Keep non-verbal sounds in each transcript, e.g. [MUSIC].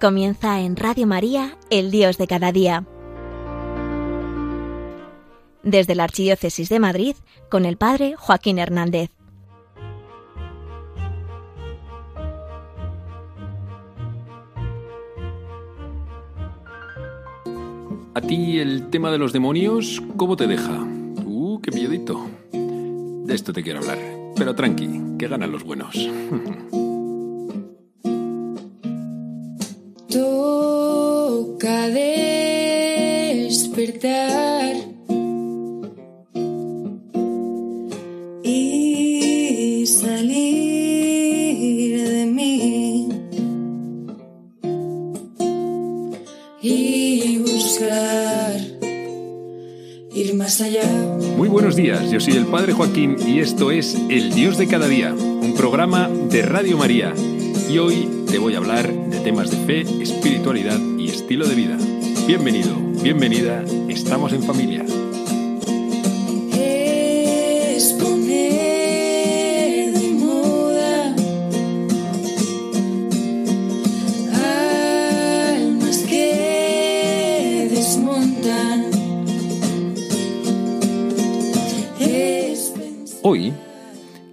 Comienza en Radio María, el Dios de cada día. Desde la Archidiócesis de Madrid, con el Padre Joaquín Hernández. ¿A ti el tema de los demonios cómo te deja? Uh, qué miedito. De esto te quiero hablar. Pero tranqui, que ganan los buenos. [LAUGHS] días, yo soy el Padre Joaquín y esto es El Dios de cada día, un programa de Radio María. Y hoy te voy a hablar de temas de fe, espiritualidad y estilo de vida. Bienvenido, bienvenida, estamos en familia.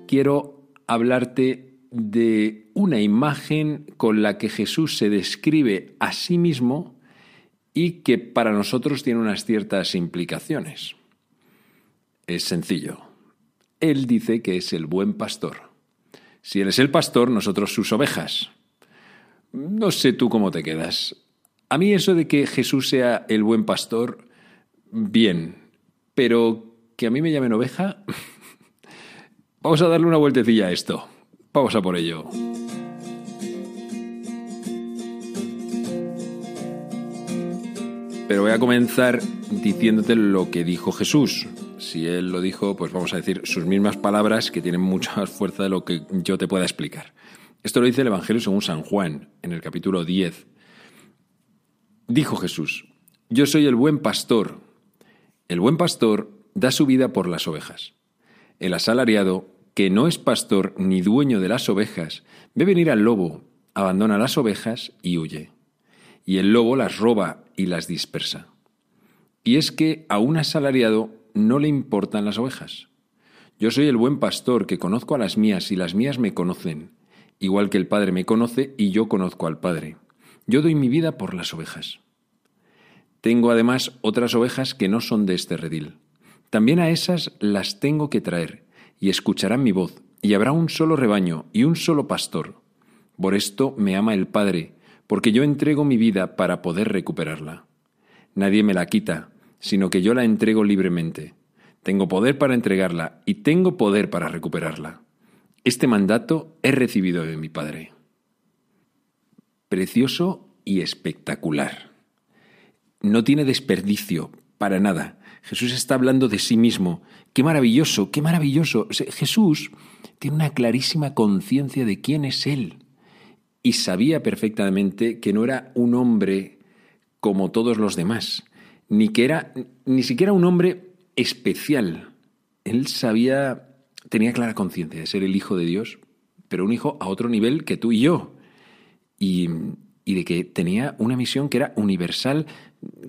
Quiero hablarte de una imagen con la que Jesús se describe a sí mismo y que para nosotros tiene unas ciertas implicaciones. Es sencillo. Él dice que es el buen pastor. Si Él es el pastor, nosotros sus ovejas. No sé tú cómo te quedas. A mí eso de que Jesús sea el buen pastor, bien, pero que a mí me llamen oveja, [LAUGHS] vamos a darle una vueltecilla a esto. Vamos a por ello. Pero voy a comenzar diciéndote lo que dijo Jesús. Si él lo dijo, pues vamos a decir sus mismas palabras que tienen mucha más fuerza de lo que yo te pueda explicar. Esto lo dice el Evangelio según San Juan, en el capítulo 10. Dijo Jesús, yo soy el buen pastor. El buen pastor da su vida por las ovejas. El asalariado, que no es pastor ni dueño de las ovejas, ve venir al lobo, abandona las ovejas y huye. Y el lobo las roba y las dispersa. Y es que a un asalariado no le importan las ovejas. Yo soy el buen pastor que conozco a las mías y las mías me conocen, igual que el Padre me conoce y yo conozco al Padre. Yo doy mi vida por las ovejas. Tengo además otras ovejas que no son de este redil. También a esas las tengo que traer, y escucharán mi voz, y habrá un solo rebaño y un solo pastor. Por esto me ama el Padre, porque yo entrego mi vida para poder recuperarla. Nadie me la quita, sino que yo la entrego libremente. Tengo poder para entregarla y tengo poder para recuperarla. Este mandato he recibido de mi Padre. Precioso y espectacular. No tiene desperdicio, para nada. Jesús está hablando de sí mismo. Qué maravilloso, qué maravilloso. Jesús tiene una clarísima conciencia de quién es Él. Y sabía perfectamente que no era un hombre como todos los demás, ni que era ni siquiera un hombre especial. Él sabía, tenía clara conciencia de ser el Hijo de Dios, pero un hijo a otro nivel que tú y yo. Y, y de que tenía una misión que era universal,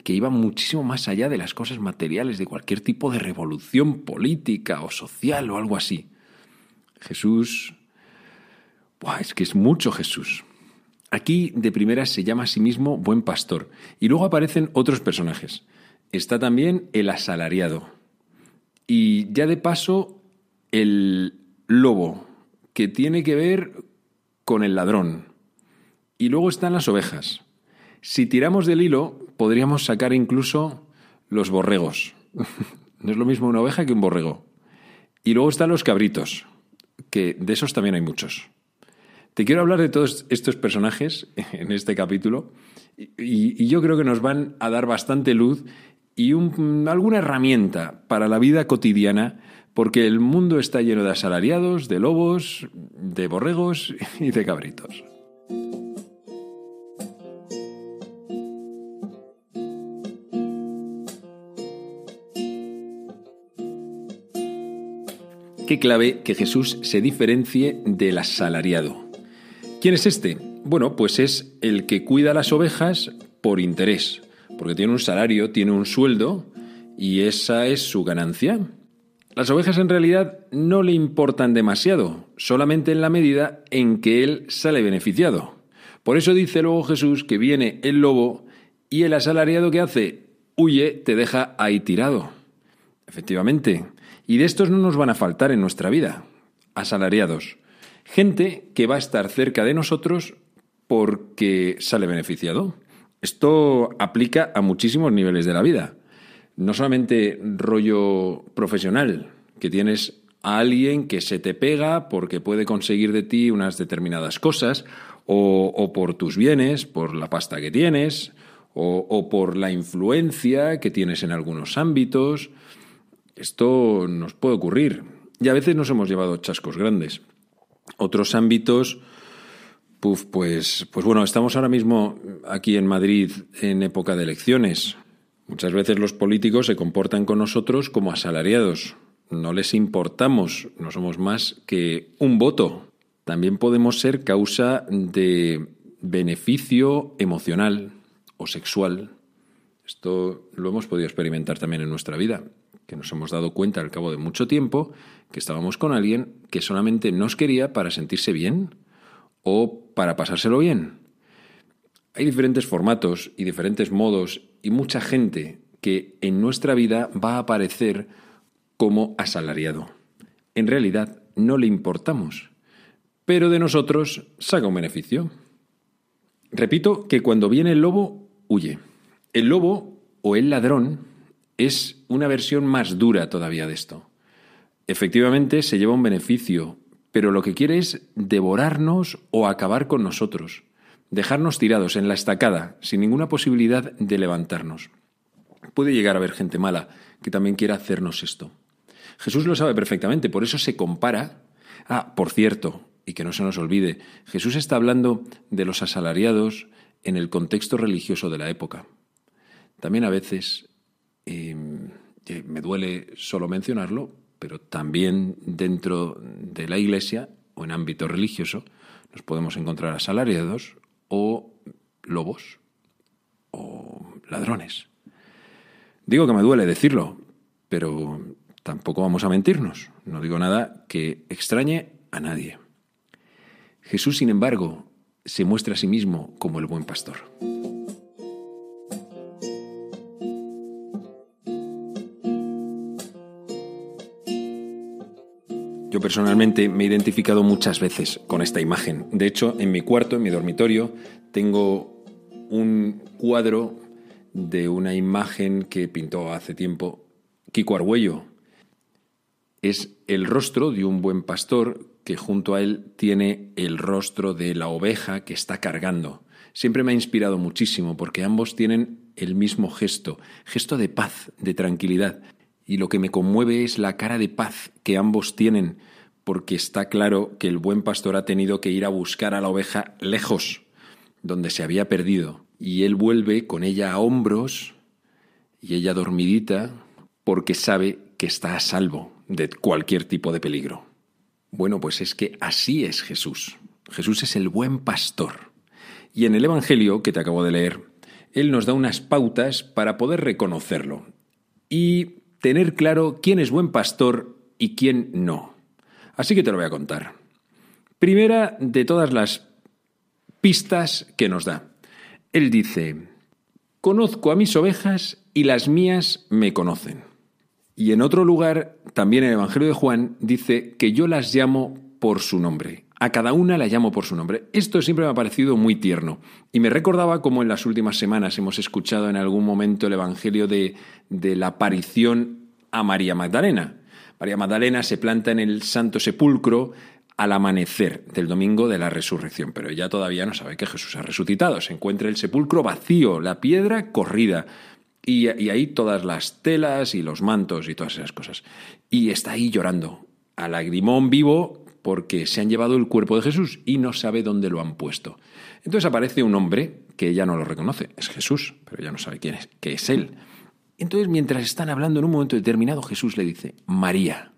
que iba muchísimo más allá de las cosas materiales, de cualquier tipo de revolución política o social o algo así. Jesús, buah, es que es mucho Jesús. Aquí de primera se llama a sí mismo buen pastor y luego aparecen otros personajes. Está también el asalariado y ya de paso el lobo, que tiene que ver con el ladrón. Y luego están las ovejas. Si tiramos del hilo, podríamos sacar incluso los borregos. [LAUGHS] no es lo mismo una oveja que un borrego. Y luego están los cabritos, que de esos también hay muchos. Te quiero hablar de todos estos personajes [LAUGHS] en este capítulo y, y yo creo que nos van a dar bastante luz y un- alguna herramienta para la vida cotidiana porque el mundo está lleno de asalariados, de lobos, de borregos [LAUGHS] y de cabritos. Qué clave que Jesús se diferencie del asalariado. ¿Quién es este? bueno, pues es el que cuida las ovejas por interés, porque tiene un salario, tiene un sueldo y esa es su ganancia. Las ovejas en realidad no le importan demasiado, solamente en la medida en que él sale beneficiado. Por eso dice luego Jesús que viene el lobo y el asalariado que hace huye, te deja ahí tirado. Efectivamente, y de estos no nos van a faltar en nuestra vida, asalariados. Gente que va a estar cerca de nosotros porque sale beneficiado. Esto aplica a muchísimos niveles de la vida. No solamente rollo profesional, que tienes a alguien que se te pega porque puede conseguir de ti unas determinadas cosas, o, por tus bienes, por la pasta que tienes, o por la influencia que tienes en algunos ámbitos. Esto nos puede ocurrir. Y a veces nos hemos llevado chascos grandes. Otros ámbitos, pues, pues bueno, estamos ahora mismo aquí en Madrid en época de elecciones. Muchas veces los políticos se comportan con nosotros como asalariados. No les importamos, no somos más que un voto. También podemos ser causa de beneficio emocional o sexual. Esto lo hemos podido experimentar también en nuestra vida, que nos hemos dado cuenta al cabo de mucho tiempo que estábamos con alguien que solamente nos quería para sentirse bien o para pasárselo bien. Hay diferentes formatos y diferentes modos y mucha gente que en nuestra vida va a aparecer como asalariado. En realidad no le importamos, pero de nosotros saca un beneficio. Repito que cuando viene el lobo, huye. El lobo o el ladrón es una versión más dura todavía de esto. Efectivamente se lleva un beneficio, pero lo que quiere es devorarnos o acabar con nosotros, dejarnos tirados en la estacada, sin ninguna posibilidad de levantarnos. Puede llegar a haber gente mala que también quiera hacernos esto. Jesús lo sabe perfectamente, por eso se compara. Ah, por cierto, y que no se nos olvide, Jesús está hablando de los asalariados en el contexto religioso de la época. También a veces, eh, me duele solo mencionarlo, pero también dentro de la Iglesia o en ámbito religioso nos podemos encontrar asalariados o lobos o ladrones. Digo que me duele decirlo, pero tampoco vamos a mentirnos. No digo nada que extrañe a nadie. Jesús, sin embargo, se muestra a sí mismo como el buen pastor. Yo personalmente me he identificado muchas veces con esta imagen. De hecho, en mi cuarto, en mi dormitorio, tengo un cuadro de una imagen que pintó hace tiempo Kiko Argüello. Es el rostro de un buen pastor que junto a él tiene el rostro de la oveja que está cargando. Siempre me ha inspirado muchísimo porque ambos tienen el mismo gesto, gesto de paz, de tranquilidad y lo que me conmueve es la cara de paz que ambos tienen, porque está claro que el buen pastor ha tenido que ir a buscar a la oveja lejos, donde se había perdido, y él vuelve con ella a hombros y ella dormidita, porque sabe que está a salvo de cualquier tipo de peligro. Bueno, pues es que así es Jesús. Jesús es el buen pastor. Y en el Evangelio que te acabo de leer, Él nos da unas pautas para poder reconocerlo. Y tener claro quién es buen pastor y quién no. Así que te lo voy a contar. Primera de todas las pistas que nos da. Él dice, conozco a mis ovejas y las mías me conocen. Y en otro lugar, también en el Evangelio de Juan, dice que yo las llamo por su nombre. A cada una la llamo por su nombre. Esto siempre me ha parecido muy tierno. Y me recordaba como en las últimas semanas hemos escuchado en algún momento el Evangelio de, de la aparición a María Magdalena. María Magdalena se planta en el Santo Sepulcro al amanecer del domingo de la resurrección, pero ella todavía no sabe que Jesús ha resucitado. Se encuentra el sepulcro vacío, la piedra corrida, y, ahí todas las telas y los mantos y todas esas cosas. Y está ahí llorando, a lagrimón vivo, porque se han llevado el cuerpo de Jesús y no sabe dónde lo han puesto. Entonces aparece un hombre que ella no lo reconoce, es Jesús, pero ella no sabe quién es, que es él. Entonces, mientras están hablando en un momento determinado, Jesús le dice, María.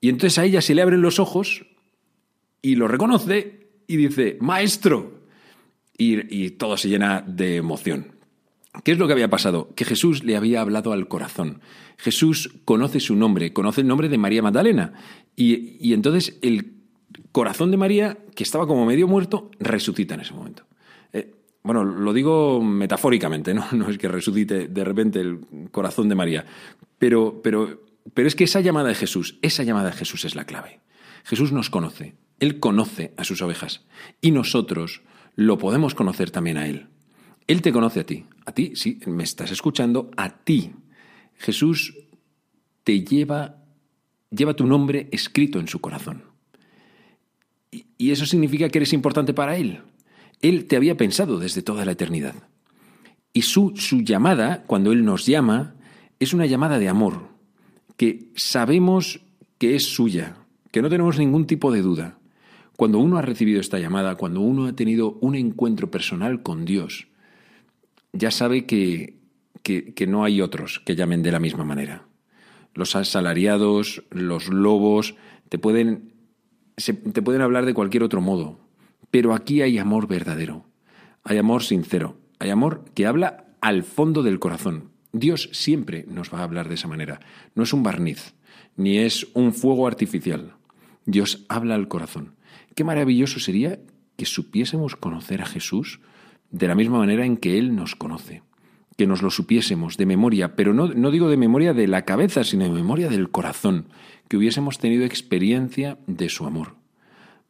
Y entonces a ella se le abren los ojos y lo reconoce y dice, maestro. Y, y todo se llena de emoción. ¿Qué es lo que había pasado? Que Jesús le había hablado al corazón. Jesús conoce su nombre, conoce el nombre de María Magdalena. Y, entonces el corazón de María, que estaba como medio muerto, resucita en ese momento. Eh, bueno, lo digo metafóricamente, ¿no? [LAUGHS] No es que resucite de repente el corazón de María. Pero, pero, pero es que esa llamada de Jesús, esa llamada de Jesús es la clave. Jesús nos conoce, Él conoce a sus ovejas. Y nosotros lo podemos conocer también a Él. Él te conoce a ti. A ti, sí, me estás escuchando, a ti. Jesús te lleva, lleva tu nombre escrito en su corazón. Y, eso significa que eres importante para Él. Él te había pensado desde toda la eternidad. Y su, su llamada, cuando Él nos llama, es una llamada de amor, que sabemos que es suya, que no tenemos ningún tipo de duda. Cuando uno ha recibido esta llamada, cuando uno ha tenido un encuentro personal con Dios, ya sabe que, que no hay otros que llamen de la misma manera. Los asalariados, los lobos, te pueden, te pueden hablar de cualquier otro modo, pero aquí hay amor verdadero, hay amor sincero, hay amor que habla al fondo del corazón. Dios siempre nos va a hablar de esa manera. No es un barniz, ni es un fuego artificial. Dios habla al corazón. Qué maravilloso sería que supiésemos conocer a Jesús de la misma manera en que Él nos conoce. Que nos lo supiésemos de memoria, pero no, no digo de memoria de la cabeza, sino de memoria del corazón, que hubiésemos tenido experiencia de su amor.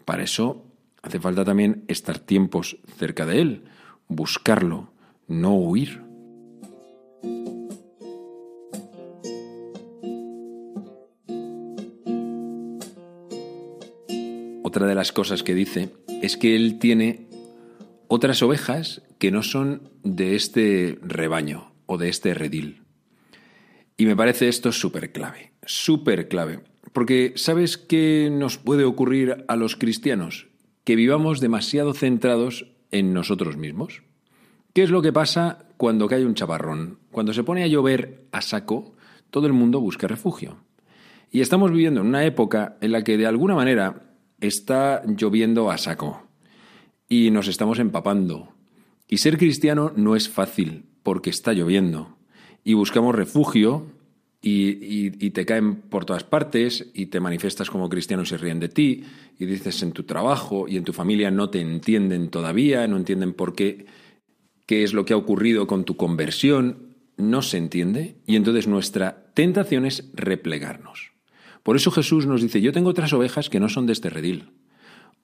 Para eso hace falta también estar tiempos cerca de Él, buscarlo, no huir. Otra de las cosas que dice es que Él tiene otras ovejas que no son de este rebaño o de este redil. Y me parece esto súper clave, súper clave. Porque ¿sabes qué nos puede ocurrir a los cristianos? Que vivamos demasiado centrados en nosotros mismos. ¿Qué es lo que pasa cuando cae un chaparrón? Cuando se pone a llover a saco, todo el mundo busca refugio. Y estamos viviendo en una época en la que de alguna manera está lloviendo a saco y nos estamos empapando. Y ser cristiano no es fácil porque está lloviendo. Y buscamos refugio y, te caen por todas partes y te manifiestas como cristiano y se ríen de ti y dices en tu trabajo y en tu familia no te entienden todavía, no entienden por qué, qué es lo que ha ocurrido con tu conversión, no se entiende y entonces nuestra tentación es replegarnos. Por eso Jesús nos dice, yo tengo otras ovejas que no son de este redil.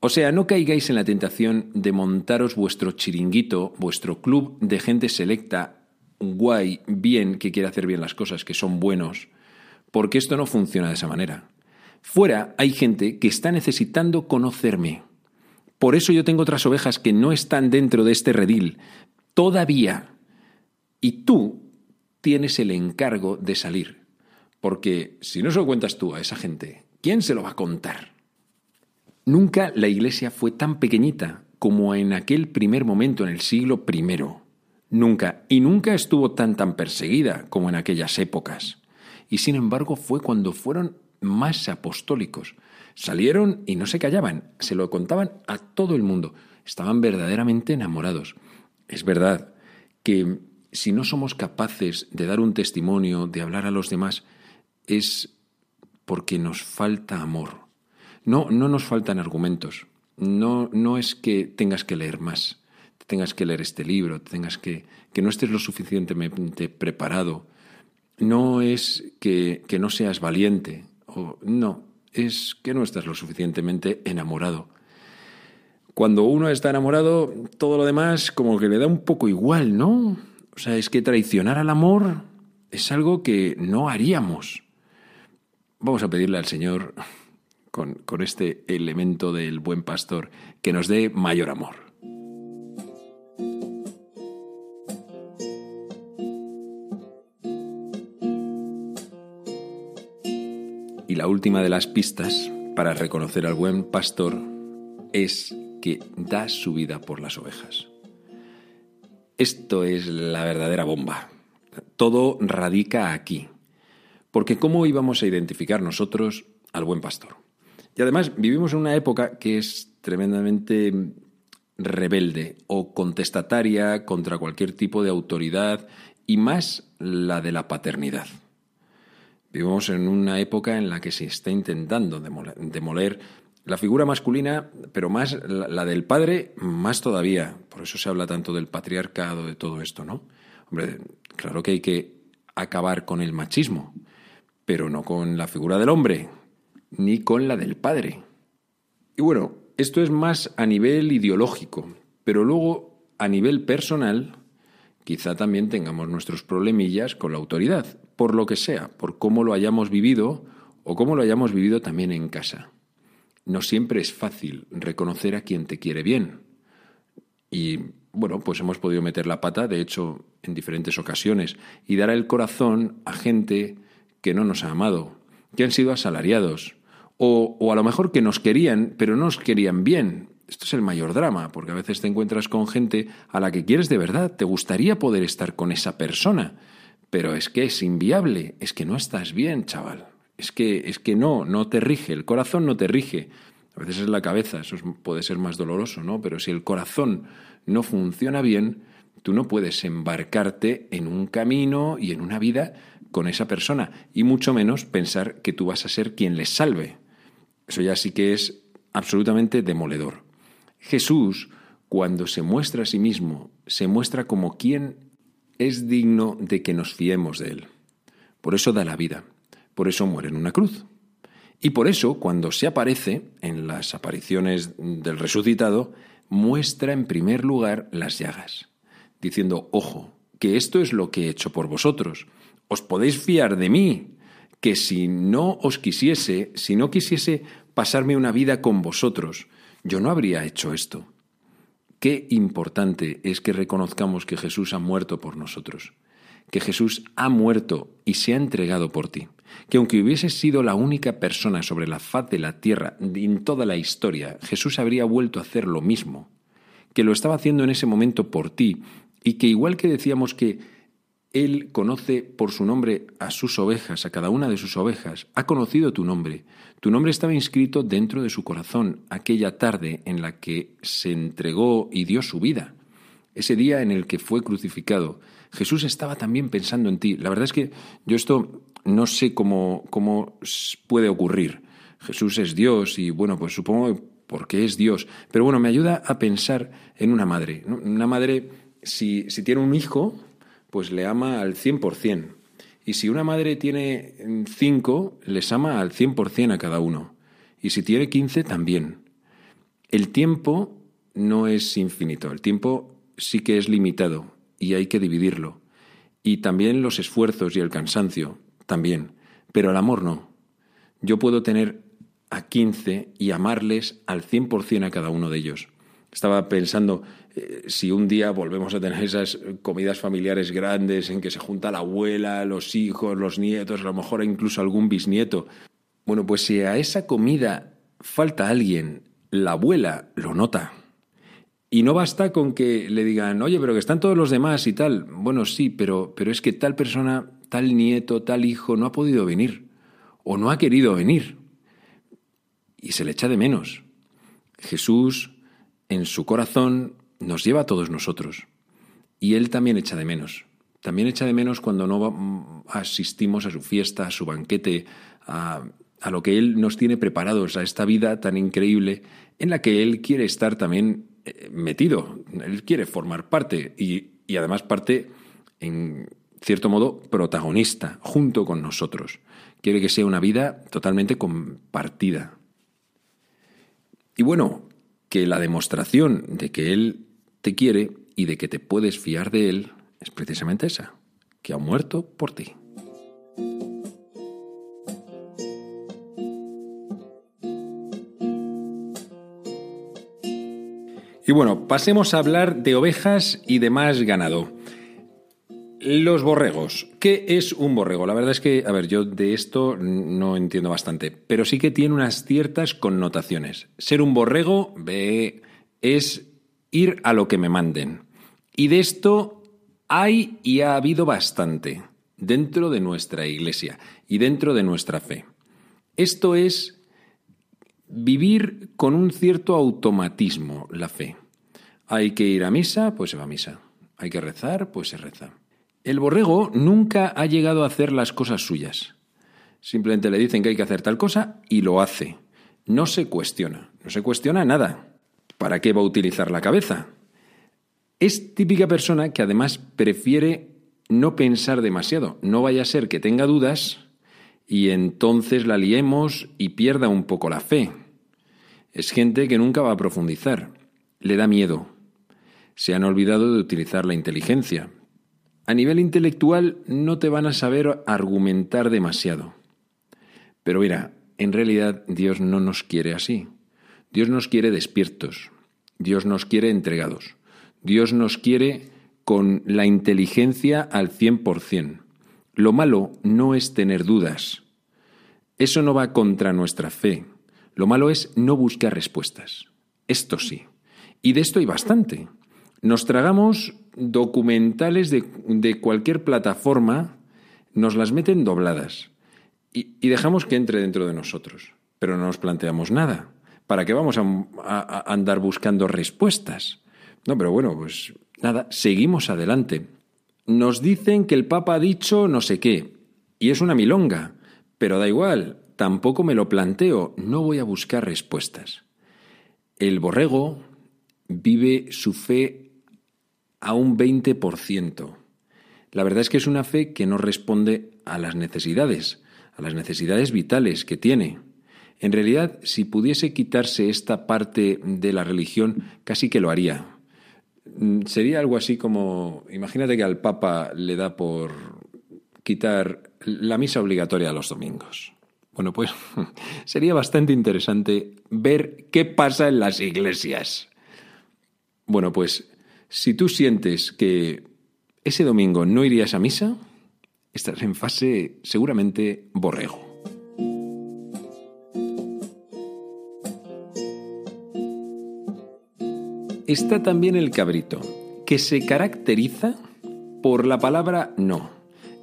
O sea, no caigáis en la tentación de montaros vuestro chiringuito, vuestro club de gente selecta, guay, bien, que quiere hacer bien las cosas, que son buenos, porque esto no funciona de esa manera. Fuera hay gente que está necesitando conocerme. Por eso yo tengo otras ovejas que no están dentro de este redil, todavía. Y tú tienes el encargo de salir. Porque si no se lo cuentas tú a esa gente, ¿quién se lo va a contar? Nunca la iglesia fue tan pequeñita como en aquel primer momento en el siglo I. Nunca, y nunca estuvo tan tan perseguida como en aquellas épocas. Y sin embargo fue cuando fueron más apostólicos. Salieron y no se callaban, se lo contaban a todo el mundo. Estaban verdaderamente enamorados. Es verdad que si no somos capaces de dar un testimonio, de hablar a los demás, es porque nos falta amor. No, no nos faltan argumentos. No, no es que tengas que leer más, tengas que leer este libro, tengas que, que no estés lo suficientemente preparado. No es que, que no seas valiente, o, no, es que no estás lo suficientemente enamorado. Cuando uno está enamorado, todo lo demás como que le da un poco igual, ¿no? O sea, es que traicionar al amor es algo que no haríamos. Vamos a pedirle al Señor, con, este elemento del buen pastor, que nos dé mayor amor. Y la última de las pistas para reconocer al buen pastor es que da su vida por las ovejas. Esto es la verdadera bomba. Todo radica aquí. Porque ¿cómo íbamos a identificar nosotros al buen pastor? Y además vivimos en una época que es tremendamente rebelde o contestataria contra cualquier tipo de autoridad y más la de la paternidad. Vivimos en una época en la que se está intentando demoler, la figura masculina, pero más la, del padre, más todavía. Por eso se habla tanto del patriarcado, de todo esto, ¿no? Hombre, claro que hay que acabar con el machismo, pero no con la figura del hombre, ni con la del padre. Y bueno, esto es más a nivel ideológico, pero luego a nivel personal quizá también tengamos nuestros problemillas con la autoridad, por lo que sea, por cómo lo hayamos vivido o cómo lo hayamos vivido también en casa. No siempre es fácil reconocer a quien te quiere bien. Y bueno, pues hemos podido meter la pata, de hecho, en diferentes ocasiones, y dar el corazón a gente que no nos ha amado, que han sido asalariados, o, a lo mejor que nos querían, pero no nos querían bien. Esto es el mayor drama, porque a veces te encuentras con gente a la que quieres de verdad, te gustaría poder estar con esa persona, pero es que es inviable, es que no estás bien, chaval. Es que, es que no, no te rige, el corazón no te rige. A veces es la cabeza, eso puede ser más doloroso, ¿no? Pero si el corazón no funciona bien, tú no puedes embarcarte en un camino y en una vida con esa persona, y mucho menos pensar que tú vas a ser quien les salve. Eso ya sí que es absolutamente demoledor. Jesús, cuando se muestra a sí mismo, se muestra como quien es digno de que nos fiemos de él. Por eso da la vida, por eso muere en una cruz. Y por eso, cuando se aparece en las apariciones del resucitado, muestra en primer lugar las llagas, diciendo, ojo, que esto es lo que he hecho por vosotros. Os podéis fiar de mí, que si no os quisiese, si no quisiese pasarme una vida con vosotros, yo no habría hecho esto. Qué importante es que reconozcamos que Jesús ha muerto por nosotros, que Jesús ha muerto y se ha entregado por ti, que aunque hubiese sido la única persona sobre la faz de la tierra en toda la historia, Jesús habría vuelto a hacer lo mismo, que lo estaba haciendo en ese momento por ti y que igual que decíamos que él conoce por su nombre a sus ovejas, a cada una de sus ovejas. Ha conocido tu nombre. Tu nombre estaba inscrito dentro de su corazón aquella tarde en la que se entregó y dio su vida. Ese día en el que fue crucificado. Jesús estaba también pensando en ti. La verdad es que yo esto no sé cómo, cómo puede ocurrir. Jesús es Dios y bueno, pues supongo porque es Dios. Pero bueno, me ayuda a pensar en una madre. Una madre, si, si tiene un hijo, pues le ama al 100%. Y si una madre tiene cinco, les ama al 100% a cada uno. Y si tiene 15, también. El tiempo no es infinito, el tiempo sí que es limitado y hay que dividirlo. Y también los esfuerzos y el cansancio, también. Pero el amor no. Yo puedo tener a 15 y amarles al 100% a cada uno de ellos. Estaba pensando, eh, si un día volvemos a tener esas comidas familiares grandes en que se junta la abuela, los hijos, los nietos, a lo mejor incluso algún bisnieto. Bueno, pues si a esa comida falta alguien, la abuela lo nota. Y no basta con que le digan, oye, pero que están todos los demás y tal. Bueno, sí, pero, pero es que tal persona, tal nieto, tal hijo no ha podido venir o no ha querido venir. Y se le echa de menos. Jesús, en su corazón, nos lleva a todos nosotros. Y Él también echa de menos. También echa de menos cuando no mm, asistimos a su fiesta, a su banquete, a, lo que Él nos tiene preparados, a esta vida tan increíble en la que Él quiere estar también eh, metido. Él quiere formar parte y, y además parte, en cierto modo, protagonista junto con nosotros. Quiere que sea una vida totalmente compartida. Y bueno, que la demostración de que Él te quiere y de que te puedes fiar de Él es precisamente esa, que ha muerto por ti. Y bueno, pasemos a hablar de ovejas y demás ganado. Los borregos. ¿Qué es un borrego? La verdad es que, a ver, yo de esto no entiendo bastante, pero sí que tiene unas ciertas connotaciones. Ser un borrego es ir a lo que me manden. Y de esto hay y ha habido bastante dentro de nuestra iglesia y dentro de nuestra fe. Esto es vivir con un cierto automatismo la fe. Hay que ir a misa, pues se va a misa. Hay que rezar, pues se reza. El borrego nunca ha llegado a hacer las cosas suyas. Simplemente le dicen que hay que hacer tal cosa y lo hace. No se cuestiona, no se cuestiona nada. ¿Para qué va a utilizar la cabeza? Es típica persona que además prefiere no pensar demasiado. No vaya a ser que tenga dudas y entonces la liemos y pierda un poco la fe. Es gente que nunca va a profundizar. Le da miedo. Se han olvidado de utilizar la inteligencia. A nivel intelectual no te van a saber argumentar demasiado. Pero mira, en realidad Dios no nos quiere así. Dios nos quiere despiertos. Dios nos quiere entregados. Dios nos quiere con la inteligencia al 100%. Lo malo no es tener dudas. Eso no va contra nuestra fe. Lo malo es no buscar respuestas. Esto sí. Y de esto hay bastante. Nos tragamos documentales de, de cualquier plataforma, nos las meten dobladas y, y, dejamos que entre dentro de nosotros. Pero no nos planteamos nada. ¿Para qué vamos a, a, a andar buscando respuestas? No, pero bueno, pues nada, seguimos adelante. Nos dicen que el Papa ha dicho no sé qué, y es una milonga, pero da igual, tampoco me lo planteo, no voy a buscar respuestas. El borrego vive su fe a un 20%. La verdad es que es una fe que no responde a las necesidades, a las necesidades vitales que tiene. En realidad, si pudiese quitarse esta parte de la religión, casi que lo haría. Sería algo así como, imagínate que al Papa le da por quitar la misa obligatoria los domingos. Bueno, pues [LAUGHS] sería bastante interesante ver qué pasa en las iglesias. Bueno, pues si tú sientes que ese domingo no irías a misa, estás en fase seguramente borrego. Está también el cabrito, que se caracteriza por la palabra no.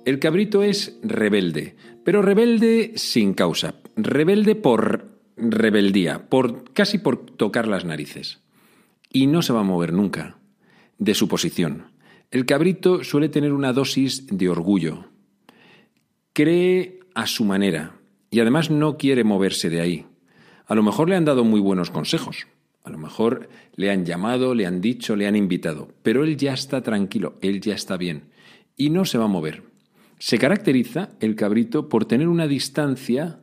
El cabrito es rebelde, pero rebelde sin causa, rebelde por rebeldía, por casi por tocar las narices. Y no se va a mover nunca de su posición. El cabrito suele tener una dosis de orgullo. Cree a su manera y además no quiere moverse de ahí. A lo mejor le han dado muy buenos consejos, a lo mejor le han llamado, le han dicho, le han invitado, pero él ya está tranquilo, él ya está bien y no se va a mover. Se caracteriza el cabrito por tener una distancia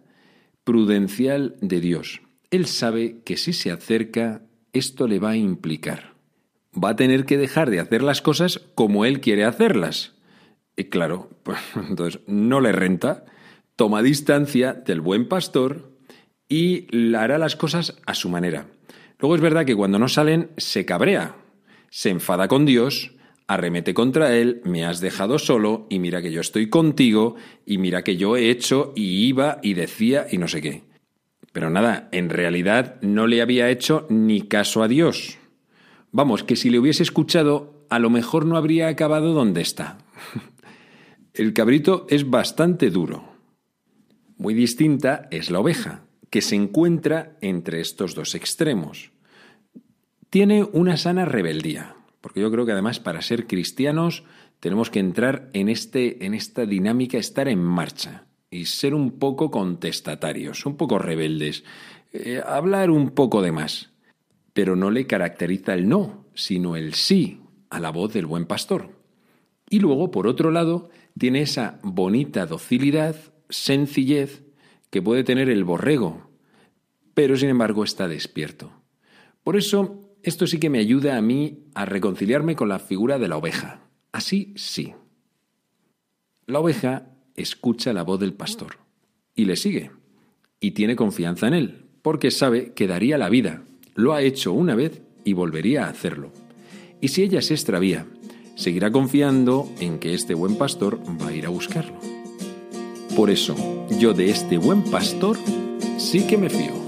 prudencial de Dios. Él sabe que si se acerca, esto le va a implicar. Va a tener que dejar de hacer las cosas como él quiere hacerlas. Y claro, pues [LAUGHS] entonces no le renta, toma distancia del buen pastor y hará las cosas a su manera. Luego es verdad que cuando no salen se cabrea, se enfada con Dios, arremete contra él, me has dejado solo y mira que yo estoy contigo y mira que yo he hecho y iba y decía y no sé qué. Pero nada, en realidad no le había hecho ni caso a Dios. Vamos, que si le hubiese escuchado, a lo mejor no habría acabado donde está. [LAUGHS] El cabrito es bastante duro. Muy distinta es la oveja que se encuentra entre estos dos extremos. Tiene una sana rebeldía, porque yo creo que además para ser cristianos tenemos que entrar en, este, en esta dinámica, estar en marcha y ser un poco contestatarios, un poco rebeldes, eh, hablar un poco de más. Pero no le caracteriza el no, sino el sí a la voz del buen pastor. Y luego, por otro lado, tiene esa bonita docilidad, sencillez, que puede tener el borrego, pero sin embargo está despierto. Por eso, esto sí que me ayuda a mí a reconciliarme con la figura de la oveja. Así sí. La oveja escucha la voz del pastor y le sigue, y tiene confianza en él, porque sabe que daría la vida. Lo ha hecho una vez y volvería a hacerlo. Y si ella se extravía, seguirá confiando en que este buen pastor va a ir a buscarlo. Por eso, yo de este buen pastor sí que me fío.